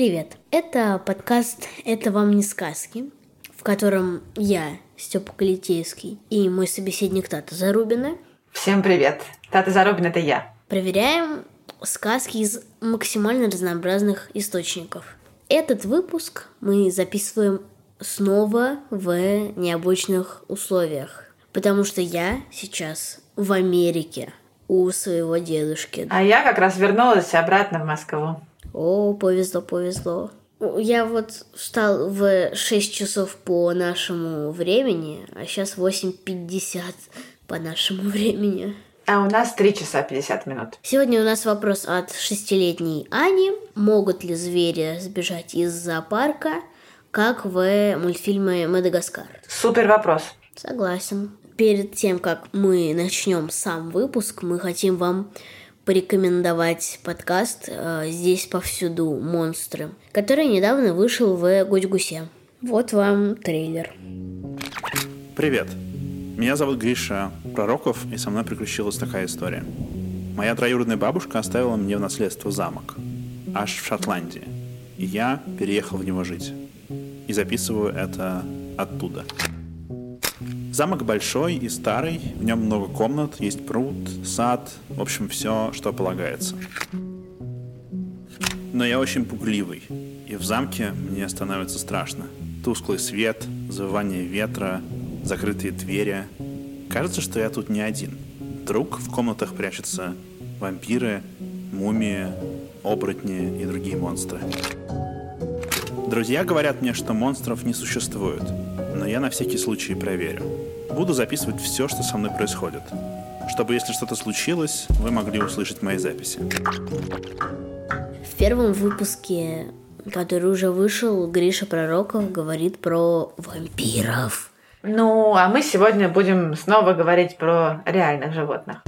Привет! Это подкаст «Это вам не сказки», в котором я, Степа Калитейский, и мой собеседник Тата Зарубина Всем привет. Тата Зарубин это я. проверяем сказки из максимально разнообразных источников. Этот выпуск мы записываем снова в необычных условиях, потому что я сейчас в Америке у своего дедушки. А я как раз вернулась обратно в Москву. О, повезло, повезло. Я вот встал в 6 часов по нашему времени, а сейчас 8.50 по нашему времени. А у нас 3 часа 50 минут. Сегодня у нас вопрос от шестилетней Ани. Могут ли звери сбежать из зоопарка, как в мультфильме «Мадагаскар»? Супер вопрос. Согласен. Перед тем, как мы начнем сам выпуск, мы хотим вам порекомендовать подкаст э, «Здесь повсюду монстры», который недавно вышел в Гудь-Гусе. Вот вам трейлер. Привет. Меня зовут Гриша Пророков, и со мной приключилась такая история. Моя троюродная бабушка оставила мне в наследство замок, аж в Шотландии. И я переехал в него жить. И записываю это оттуда. Замок большой и старый, в нем много комнат, есть пруд, сад, в общем, все, что полагается. Но я очень пугливый, и в замке мне становится страшно. Тусклый свет, завывание ветра, закрытые двери. Кажется, что я тут не один. Вдруг в комнатах прячутся вампиры, мумии, оборотни и другие монстры. Друзья говорят мне, что монстров не существует, но я на всякий случай проверю. Буду записывать все, что со мной происходит, чтобы, если что-то случилось, вы могли услышать мои записи. В первом выпуске, который уже вышел, Гриша Пророков говорит про вампиров. Ну, а мы сегодня будем снова говорить про реальных животных.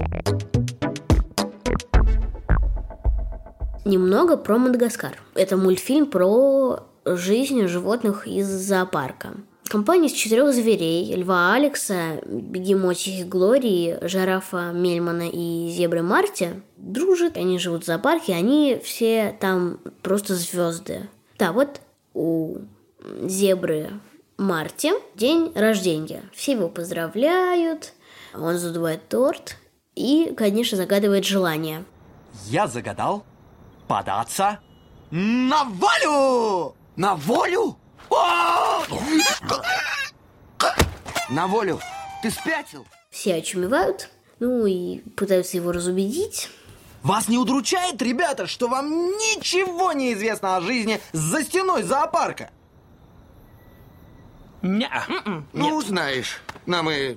Немного про Мадагаскар. Это мультфильм про жизнь животных из зоопарка. Компания из четырех зверей – льва Алекса, бегемотихи Глории, жирафа Мельмана и зебры Марти – дружат. Они живут в зоопарке, они все там просто звезды. Да, вот у зебры Марти день рождения. Все его поздравляют, он задувает торт и, конечно, загадывает желание. Я загадал податься на волю! На волю? О! На волю. Ты спятил? Все очумевают, ну и пытаются его разубедить. Вас не удручает, ребята, что вам ничего не известно о жизни за стеной зоопарка? Ну, знаешь, нам и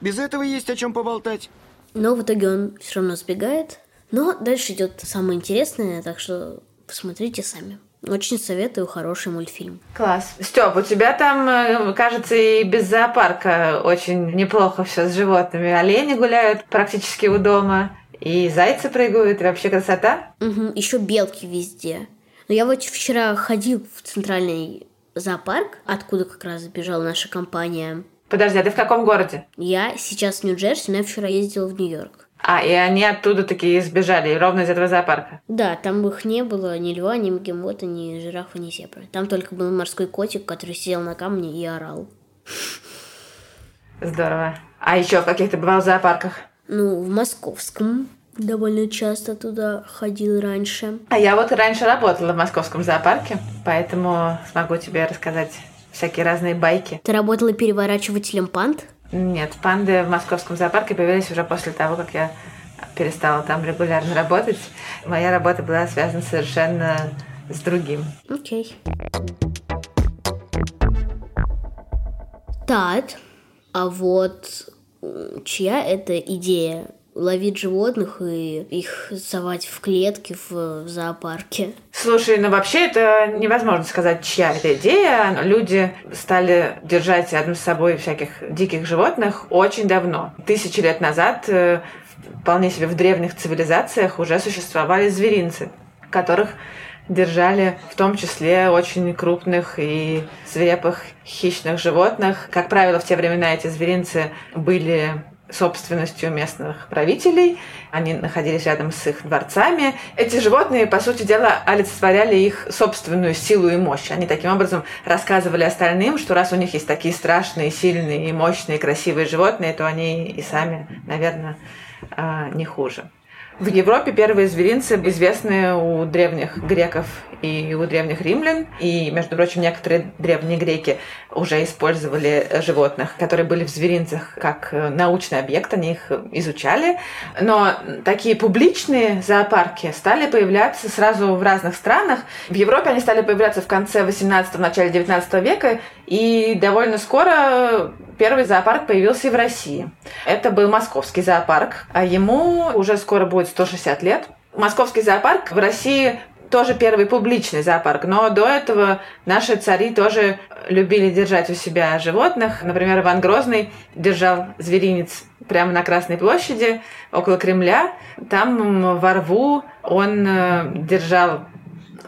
без этого есть о чем поболтать. Но в итоге он все равно сбегает. Но дальше идет самое интересное, так что посмотрите сами. Очень советую хороший мультфильм. Класс. Степ, у тебя там, э, кажется, и без зоопарка очень неплохо все с животными. Олени гуляют практически у дома, и зайцы прыгают, и вообще красота. Еще белки везде. Но я вот вчера ходил в центральный зоопарк, откуда как раз сбежала наша компания. Подожди, а ты в каком городе? Я сейчас в Нью-Джерси, но я вчера ездила в Нью-Йорк. А, и они оттуда такие сбежали, ровно из этого зоопарка. Да, там их не было ни льва, ни бегемота, ни жирафа, ни зебры. Там только был морской котик, который сидел на камне и орал. Здорово. А еще в каких ты бывал в зоопарках? Ну, в московском довольно часто туда ходил раньше. А я вот раньше работала в московском зоопарке, поэтому смогу тебе рассказать всякие разные байки. Ты работала переворачивателем панд? Нет, панды в московском зоопарке появились уже после того, как я перестала там регулярно работать. Моя работа была связана совершенно с другим. Окей. Тат, а вот чья это идея ловить животных и их совать в клетки в, в зоопарке. Слушай, ну вообще это невозможно сказать, чья это идея. Люди стали держать рядом с собой всяких диких животных очень давно. Тысячи лет назад э, вполне себе в древних цивилизациях уже существовали зверинцы, которых держали в том числе очень крупных и свирепых хищных животных. Как правило, в те времена эти зверинцы были собственностью местных правителей. Они находились рядом с их дворцами. Эти животные, по сути дела, олицетворяли их собственную силу и мощь. Они таким образом рассказывали остальным, что раз у них есть такие страшные, сильные, мощные, красивые животные, то они и сами, наверное, а, не хуже. В Европе первые зверинцы известны у древних греков и у древних римлян. И, между прочим, некоторые древние греки уже использовали животных, которые были в зверинцах как научный объект, они их изучали. Но такие публичные зоопарки стали появляться сразу в разных странах. В Европе они стали появляться в конце 18 начале 19 века, и довольно скоро первый зоопарк появился и в России. Это был московский зоопарк, а ему уже скоро будет 160 лет. Московский зоопарк в России тоже первый публичный зоопарк, но до этого наши цари тоже любили держать у себя животных. Например, Иван Грозный держал зверинец прямо на Красной площади, около Кремля. Там во рву он э, держал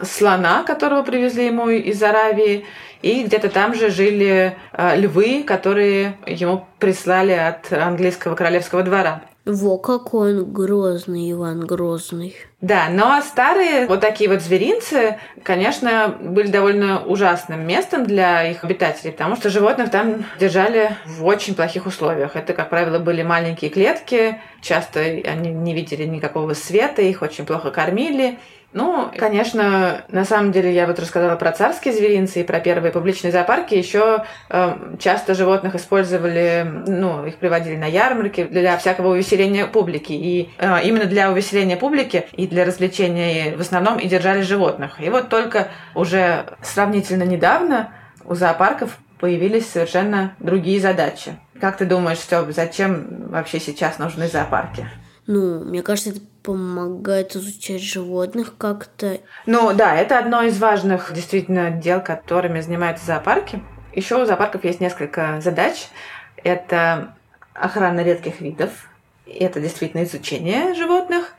слона, которого привезли ему из Аравии, и где-то там же жили э, львы, которые ему прислали от английского королевского двора. Во, какой он грозный, Иван Грозный. Да, но старые вот такие вот зверинцы, конечно, были довольно ужасным местом для их обитателей, потому что животных там держали в очень плохих условиях. Это, как правило, были маленькие клетки, часто они не видели никакого света, их очень плохо кормили. Ну, конечно, на самом деле я вот рассказала про царские зверинцы и про первые публичные зоопарки. Еще э, часто животных использовали, ну, их приводили на ярмарки для всякого увеселения публики. И э, именно для увеселения публики и для развлечения в основном и держали животных. И вот только уже сравнительно недавно у зоопарков появились совершенно другие задачи. Как ты думаешь, что зачем вообще сейчас нужны зоопарки? Ну, мне кажется, это помогает изучать животных как-то. Ну да, это одно из важных действительно дел, которыми занимаются зоопарки. Еще у зоопарков есть несколько задач. Это охрана редких видов, это действительно изучение животных,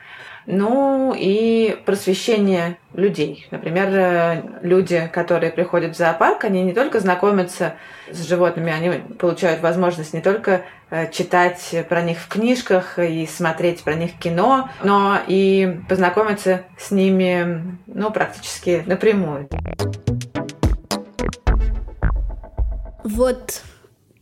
ну и просвещение людей. Например, э, люди, которые приходят в зоопарк, они не только знакомятся с животными, они получают возможность не только э, читать про них в книжках и смотреть про них кино, но и познакомиться с ними ну, практически напрямую. Вот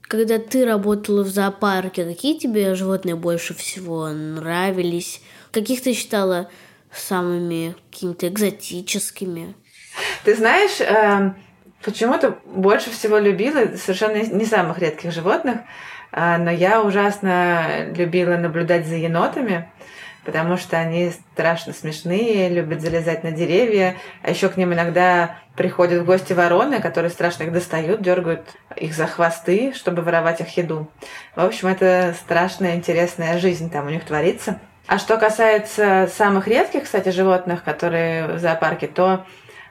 когда ты работала в зоопарке, какие тебе животные больше всего нравились? Каких ты считала самыми какими-то экзотическими? Ты знаешь, э, почему-то больше всего любила совершенно не самых редких животных, э, но я ужасно любила наблюдать за енотами потому что они страшно смешные, любят залезать на деревья, а еще к ним иногда приходят в гости вороны, которые страшно их достают, дергают их за хвосты, чтобы воровать их еду. В общем, это страшная, интересная жизнь там у них творится. А что касается самых редких, кстати, животных, которые в зоопарке, то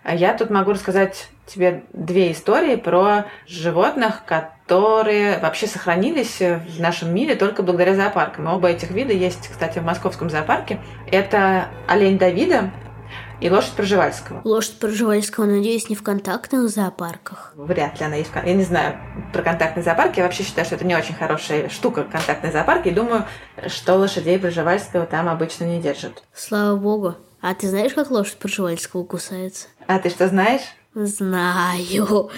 я тут могу рассказать тебе две истории про животных, которые вообще сохранились в нашем мире только благодаря зоопаркам. Оба этих вида есть, кстати, в московском зоопарке. Это олень Давида и лошадь Проживальского. Лошадь Проживальского, надеюсь, не в контактных зоопарках? Вряд ли она есть. Я не знаю про контактные зоопарки. Я вообще считаю, что это не очень хорошая штука, контактные зоопарки. И думаю, что лошадей Проживальского там обычно не держат. Слава богу. А ты знаешь, как лошадь Пржевальского кусается? А ты что знаешь? Знаю.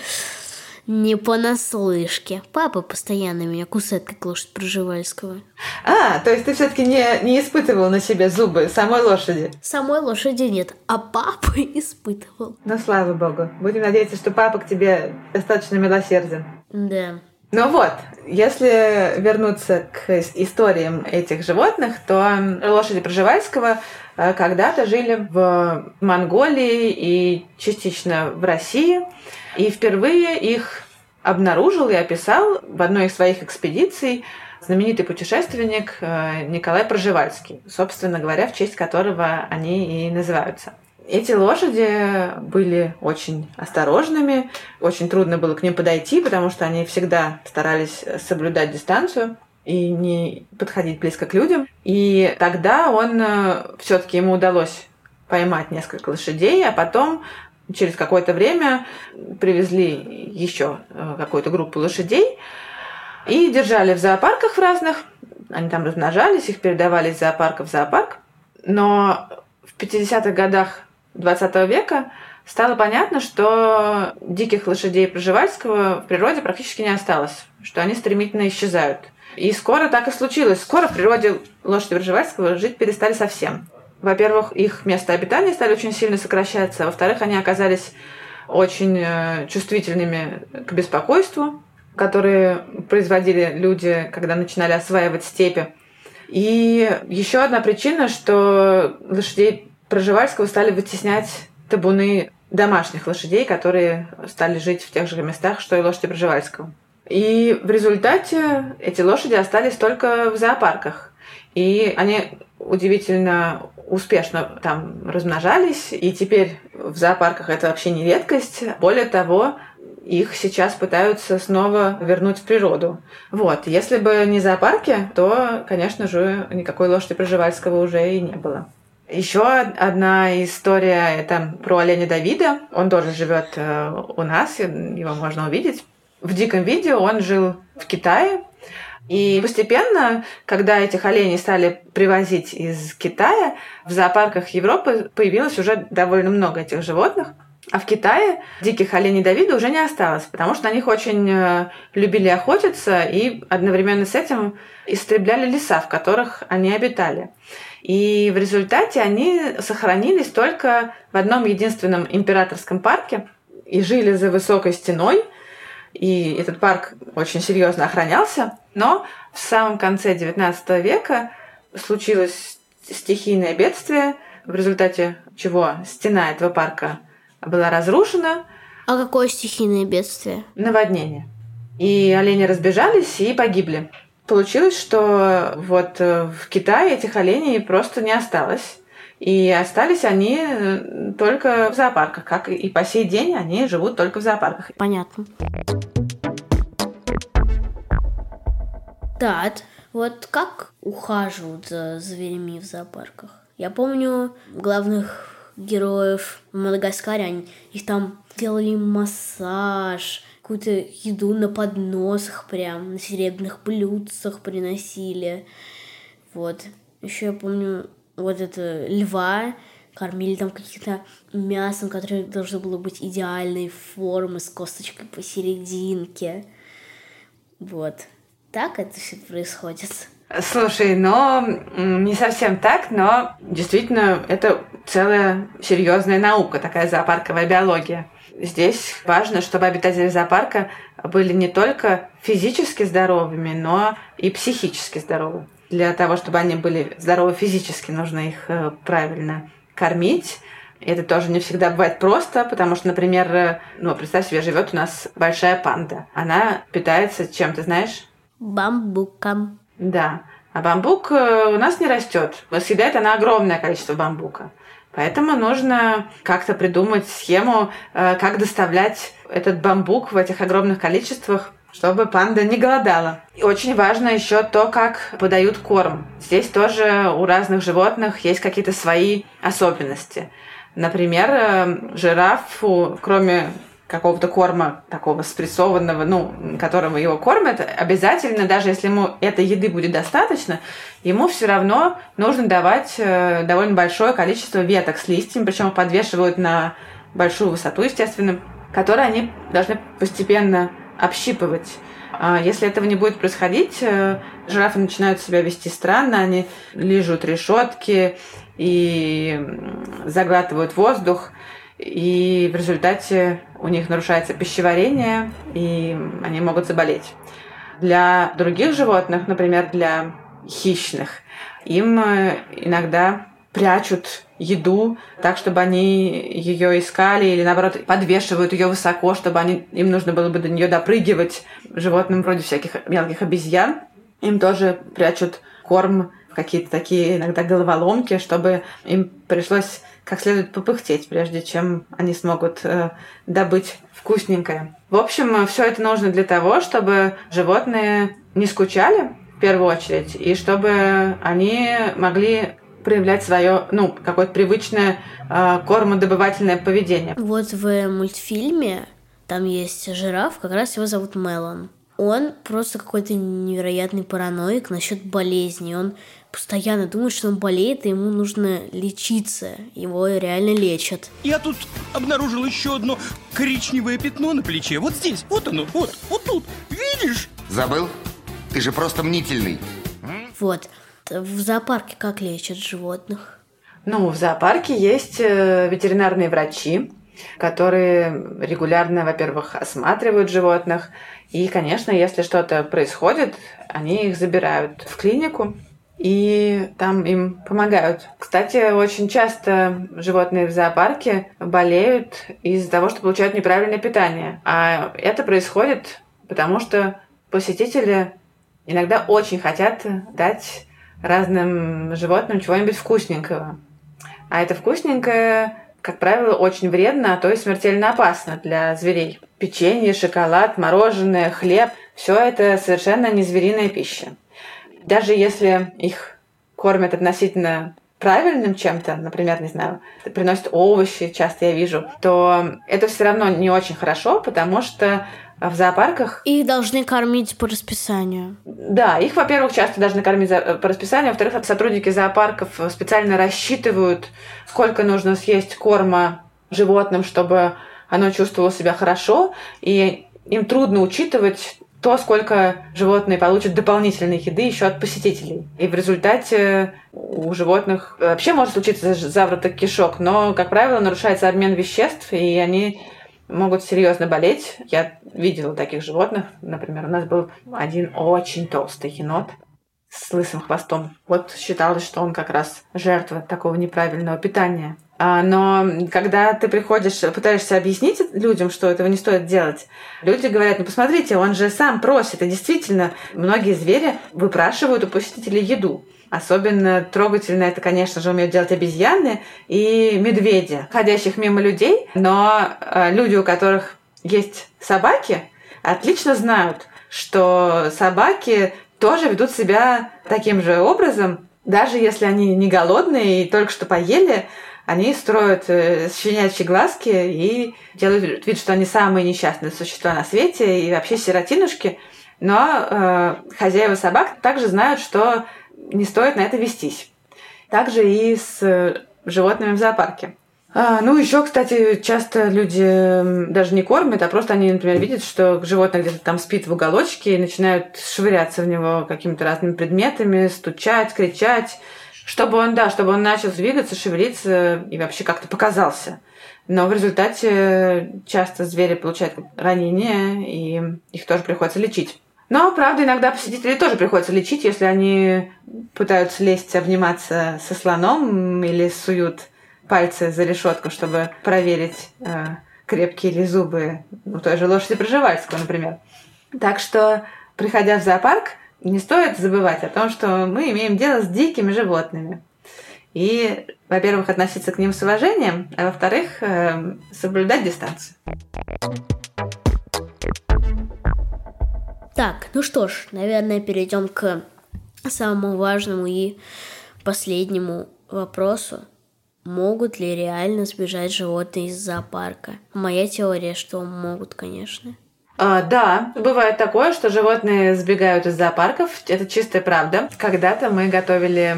Не понаслышке. Папа постоянно меня кусает, как лошадь Пржевальского. А, то есть ты все-таки не, не испытывал на себе зубы самой лошади? Самой лошади нет, а папа испытывал. Ну, слава богу. Будем надеяться, что папа к тебе достаточно милосерден. Да. Ну вот, если вернуться к историям этих животных, то лошади Пржевальского Э, когда-то жили в Монголии и частично в России. И впервые их обнаружил и описал в одной из своих экспедиций знаменитый путешественник э, Николай Проживальский, собственно говоря, в честь которого они и называются. Эти лошади были очень осторожными, очень трудно было к ним подойти, потому что они всегда старались соблюдать дистанцию и не подходить близко к людям. И тогда он все-таки ему удалось поймать несколько лошадей, а потом через какое-то время привезли еще э, какую-то группу лошадей и держали в зоопарках в разных. Они там размножались, их передавали из зоопарка в зоопарк. Но в 50-х годах 20 века стало понятно, что диких лошадей Проживальского в природе практически не осталось, что они стремительно исчезают. И скоро так и случилось. Скоро в природе лошади Пржевальского жить перестали совсем. Во-первых, их место обитания стали очень сильно сокращаться. Во-вторых, они оказались очень э, чувствительными к беспокойству, которые производили люди, когда начинали осваивать степи. И еще одна причина, что лошадей Проживальского стали вытеснять табуны домашних лошадей, которые стали жить в тех же местах, что и лошади Проживальского. И в результате эти лошади остались только в зоопарках. И они удивительно успешно там размножались, и теперь в зоопарках это вообще не редкость. Более того, их сейчас пытаются снова вернуть в природу. Вот. Если бы не зоопарки, то, конечно же, никакой лошади Проживальского уже и не было. Еще одна история это про оленя Давида. Он тоже живет э, у нас, его можно увидеть. В диком виде он жил в Китае, и постепенно, когда этих оленей стали привозить из Китая, в зоопарках Европы появилось уже довольно много этих животных. А в Китае диких оленей Давида уже не осталось, потому что на них очень э, любили охотиться и одновременно с этим истребляли леса, в которых они обитали. И в результате они сохранились только в одном единственном императорском парке и жили за высокой стеной. И этот парк очень серьезно охранялся. Но в самом конце XIX века случилось стихийное бедствие, в результате чего стена этого парка была разрушена. А какое стихийное бедствие? Наводнение. И олени разбежались и погибли. Получилось, что вот э, в Китае этих оленей просто не осталось. И остались они э, только в зоопарках, как и по сей день они живут только в зоопарках. Понятно. Да, вот как ухаживают за зверями в зоопарках? Я помню главных героев в Мадагаскаре, они, их там делали массаж, какую-то еду на подносах прям, на серебряных блюдцах приносили. Вот. Еще я помню вот это льва, кормили там каким-то мясом, которое должно было быть идеальной формы, с косточкой посерединке. Вот. Так это все происходит. Слушай, но не совсем так, но действительно это целая серьезная наука, такая зоопарковая биология. Здесь важно, чтобы обитатели зоопарка были не только физически здоровыми, но и психически здоровы. Для того, чтобы они были здоровы физически, нужно их э, правильно кормить. Это тоже не всегда бывает просто, потому что, например, э, ну, представь себе, живет у нас большая панда. Она питается чем, ты знаешь? Бамбуком. Да. А бамбук э, у нас не растет. Съедает она огромное количество бамбука. Поэтому нужно как-то придумать схему, э, как доставлять этот бамбук в этих огромных количествах, чтобы панда не голодала. И очень важно еще то, как подают корм. Здесь тоже у разных животных есть какие-то свои особенности. Например, э, жирафу, кроме какого-то корма такого спрессованного, ну, которым его кормят, обязательно, даже если ему этой еды будет достаточно, ему все равно нужно давать э, довольно большое количество веток с листьями, причем подвешивают на большую высоту, естественно, которые они должны постепенно общипывать. А если этого не будет происходить, э, жирафы начинают себя вести странно, они лижут решетки и заглатывают воздух, и в результате у них нарушается пищеварение, и они могут заболеть. Для других животных, например, для хищных, им э, иногда прячут еду так, чтобы они ее искали или, наоборот, подвешивают ее высоко, чтобы они, им нужно было бы до нее допрыгивать животным вроде всяких мелких обезьян. им тоже прячут корм какие-то такие иногда головоломки, чтобы им пришлось как следует попыхтеть, прежде чем они смогут э, добыть вкусненькое. В общем, все это нужно для того, чтобы животные не скучали в первую очередь, и чтобы они могли проявлять свое, ну, какое-то привычное э, кормодобывательное поведение. Вот в мультфильме там есть жираф, как раз его зовут Мелон. Он просто какой-то невероятный параноик насчет болезни. Он постоянно думает, что он болеет, и ему нужно лечиться. Его реально лечат. Я тут обнаружил еще одно коричневое пятно на плече. Вот здесь, вот оно, вот, вот тут. Видишь? Забыл? Ты же просто мнительный. Вот. В зоопарке как лечат животных? Ну, в зоопарке есть э, ветеринарные врачи, которые регулярно, во-первых, осматривают животных. И, конечно, если что-то происходит, они их забирают в клинику, и там им помогают. Кстати, очень часто животные в зоопарке болеют из-за того, что получают неправильное питание. А это происходит потому, что посетители иногда очень хотят дать разным животным чего-нибудь вкусненького. А это вкусненькое, как правило, очень вредно, а то и смертельно опасно для зверей. Печенье, шоколад, мороженое, хлеб – все это совершенно не звериная пища даже если их кормят относительно правильным чем-то, например, не знаю, приносят овощи, часто я вижу, то это все равно не очень хорошо, потому что в зоопарках... Их должны кормить по расписанию. Да, их, во-первых, часто должны кормить по расписанию, во-вторых, сотрудники зоопарков специально рассчитывают, сколько нужно съесть корма животным, чтобы оно чувствовало себя хорошо, и им трудно учитывать то, сколько животные получат дополнительной еды еще от посетителей. И в результате у животных вообще может случиться завраток кишок, но, как правило, нарушается обмен веществ, и они могут серьезно болеть. Я видела таких животных. Например, у нас был один очень толстый енот с лысым хвостом. Вот считалось, что он как раз жертва такого неправильного питания. А, но когда ты приходишь, пытаешься объяснить людям, что этого не стоит делать, люди говорят, ну посмотрите, он же сам просит. И действительно, многие звери выпрашивают у посетителей еду. Особенно трогательно это, конечно же, умеют делать обезьяны и медведи, ходящих мимо людей. Но а, люди, у которых есть собаки, отлично знают, что собаки тоже ведут себя таким же образом, даже если они не голодные и только что поели, они строят э, щенячьи глазки и делают вид, что они самые несчастные существа на свете и вообще сиротинушки. Но э, хозяева собак также знают, что не стоит на это вестись. Также и с э, животными в зоопарке. А, ну, еще, кстати, часто люди даже не кормят, а просто они, например, видят, что животное где-то там спит в уголочке и начинают швыряться в него какими-то разными предметами, стучать, кричать чтобы он, да, чтобы он начал двигаться, шевелиться и вообще как-то показался. Но в результате часто звери получают ранения, и их тоже приходится лечить. Но, правда, иногда посетителей тоже приходится лечить, если они пытаются лезть, обниматься со слоном или суют пальцы за решетку, чтобы проверить, э, крепкие ли зубы у той же лошади Проживальского, например. Так что, приходя в зоопарк, не стоит забывать о том, что мы имеем дело с дикими животными. И, во-первых, относиться к ним с уважением, а во-вторых, э, соблюдать дистанцию. Так, ну что ж, наверное, перейдем к самому важному и последнему вопросу. Могут ли реально сбежать животные из зоопарка? Моя теория, что могут, конечно. А, да, бывает такое, что животные сбегают из зоопарков. Это чистая правда. Когда-то мы готовили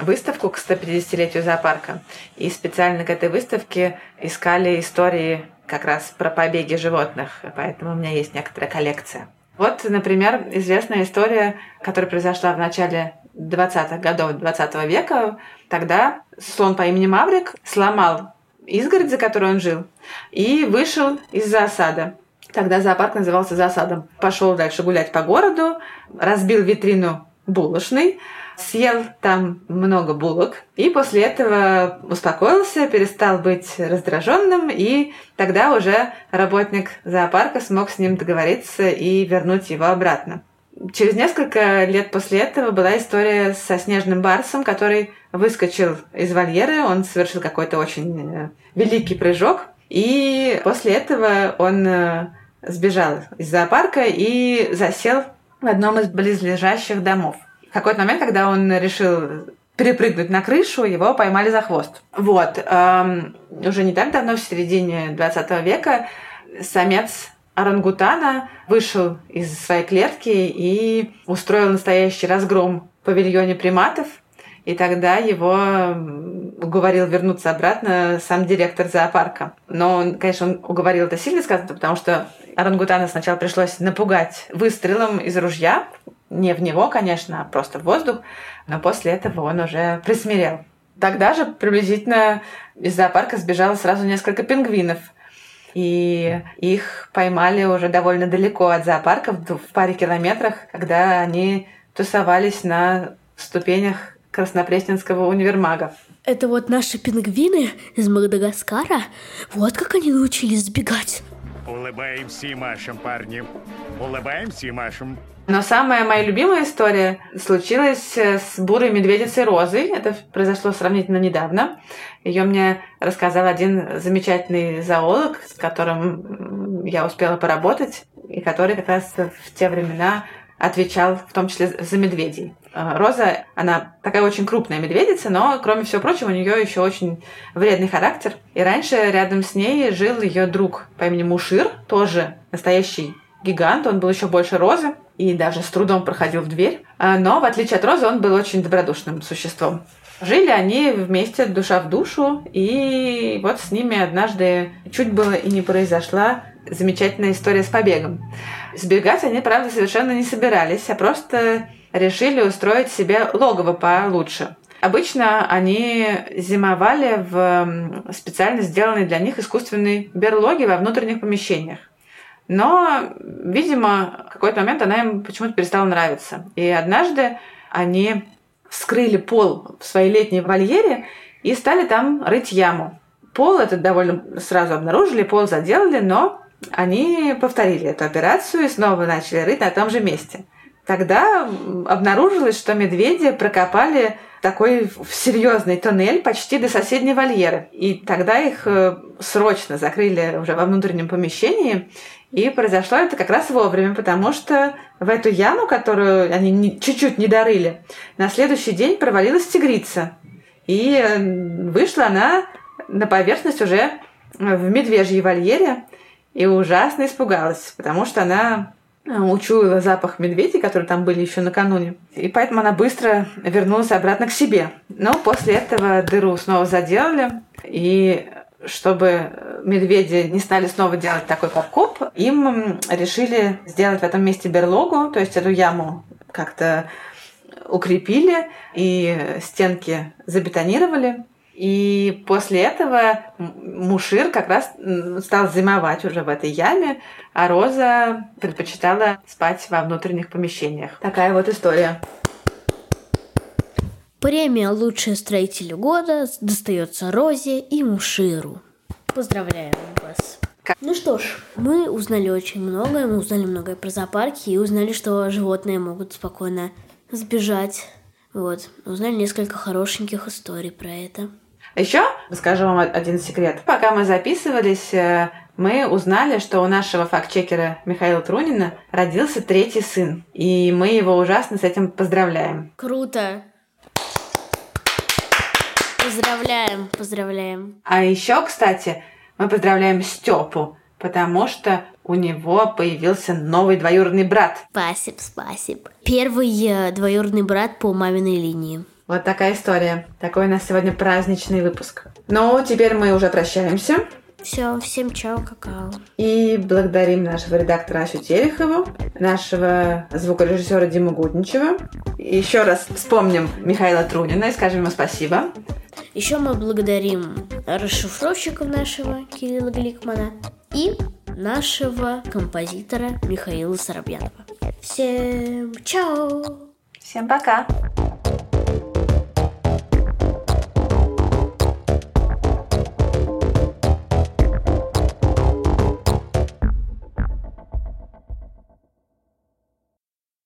выставку к 150-летию зоопарка. И специально к этой выставке искали истории как раз про побеги животных. Поэтому у меня есть некоторая коллекция. Вот, например, известная история, которая произошла в начале 20-х годов 20 века. Тогда слон по имени Маврик сломал изгородь, за которой он жил, и вышел из засады. Тогда зоопарк назывался «Засадом». Пошел дальше гулять по городу, разбил витрину булочной, съел там много булок, и после этого успокоился, перестал быть раздраженным, и тогда уже работник зоопарка смог с ним договориться и вернуть его обратно. Через несколько лет после этого была история со снежным барсом, который выскочил из вольеры, он совершил какой-то очень э, великий прыжок, и после этого он э, сбежал из зоопарка и засел в одном из близлежащих домов. В какой-то момент, когда он решил перепрыгнуть на крышу, его поймали за хвост. Вот. Эм, уже не так давно, в середине 20 века, самец орангутана вышел из своей клетки и устроил настоящий разгром в павильоне приматов. И тогда его уговорил вернуться обратно сам директор зоопарка. Но, он, конечно, он уговорил это сильно сказано, потому что орангутана сначала пришлось напугать выстрелом из ружья. Не в него, конечно, а просто в воздух. Но после этого он уже присмирел. Тогда же приблизительно из зоопарка сбежало сразу несколько пингвинов. И их поймали уже довольно далеко от зоопарка, в паре километрах, когда они тусовались на ступенях Краснопресненского универмага. Это вот наши пингвины из Мадагаскара? Вот как они научились сбегать. Улыбаемся и машем, парни. Улыбаемся и машем. Но самая моя любимая история случилась э, с бурой медведицей Розой. Это произошло сравнительно недавно. Ее мне рассказал один замечательный зоолог, с которым я успела поработать, и который как раз в те времена отвечал в том числе за медведей. А, Роза, она такая очень крупная медведица, но, кроме всего прочего, у нее еще очень вредный характер. И раньше рядом с ней жил ее друг по имени Мушир, тоже настоящий гигант, он был еще больше Розы и даже с трудом проходил в дверь. А, но, в отличие от Розы, он был очень добродушным существом. Жили они вместе душа в душу, и вот с ними однажды чуть было и не произошла замечательная история с побегом. Сбегать они, правда, совершенно не собирались, а просто решили устроить себе логово получше. Обычно они зимовали в специально сделанной для них искусственной берлоге во внутренних помещениях. Но, видимо, в какой-то момент она им почему-то перестала нравиться. И однажды они вскрыли пол в своей летней вольере и стали там рыть яму. Пол этот довольно сразу обнаружили, пол заделали, но они повторили эту операцию и снова начали рыть на том же месте. Тогда обнаружилось, что медведи прокопали такой серьезный туннель почти до соседней вольеры. И тогда их э, срочно закрыли уже во внутреннем помещении. И произошло это как раз вовремя, потому что в эту яму, которую они чуть-чуть не дорыли, на следующий день провалилась тигрица. И э, вышла она на поверхность уже в медвежьей вольере и ужасно испугалась, потому что она э, учуяла запах медведей, которые там были еще накануне. И поэтому она быстро вернулась обратно к себе. Но после этого дыру снова заделали. И чтобы медведи не стали снова делать такой подкоп, им решили сделать в этом месте берлогу, то есть эту яму как-то укрепили и стенки забетонировали. И после этого Мушир как раз стал зимовать уже в этой яме, а Роза предпочитала спать во внутренних помещениях. Такая вот история. Премия «Лучший строитель года» достается Розе и Муширу. Поздравляем вас. Ну что ж, мы узнали очень многое, мы узнали многое про зоопарки и узнали, что животные могут спокойно сбежать. Вот, узнали несколько хорошеньких историй про это. Еще скажу вам один секрет. Пока мы записывались, э, мы узнали, что у нашего факт-чекера Михаила Трунина родился третий сын. И мы его ужасно с этим поздравляем. Круто! Поздравляем, поздравляем. А еще, кстати, мы поздравляем Степу, потому что у него появился новый двоюродный брат. Спасибо, спасибо. Первый э, двоюродный брат по маминой линии. Вот такая история. Такой у нас сегодня праздничный выпуск. Ну, теперь мы уже прощаемся. Все, всем чао, какао. И благодарим нашего редактора Асю Терехову, нашего звукорежиссера Диму Гудничева. Еще раз вспомним Михаила Трунина и скажем ему спасибо. Еще мы благодарим расшифровщиков нашего Кирилла Гликмана и нашего композитора Михаила Соробьянова. Всем чао! Всем пока!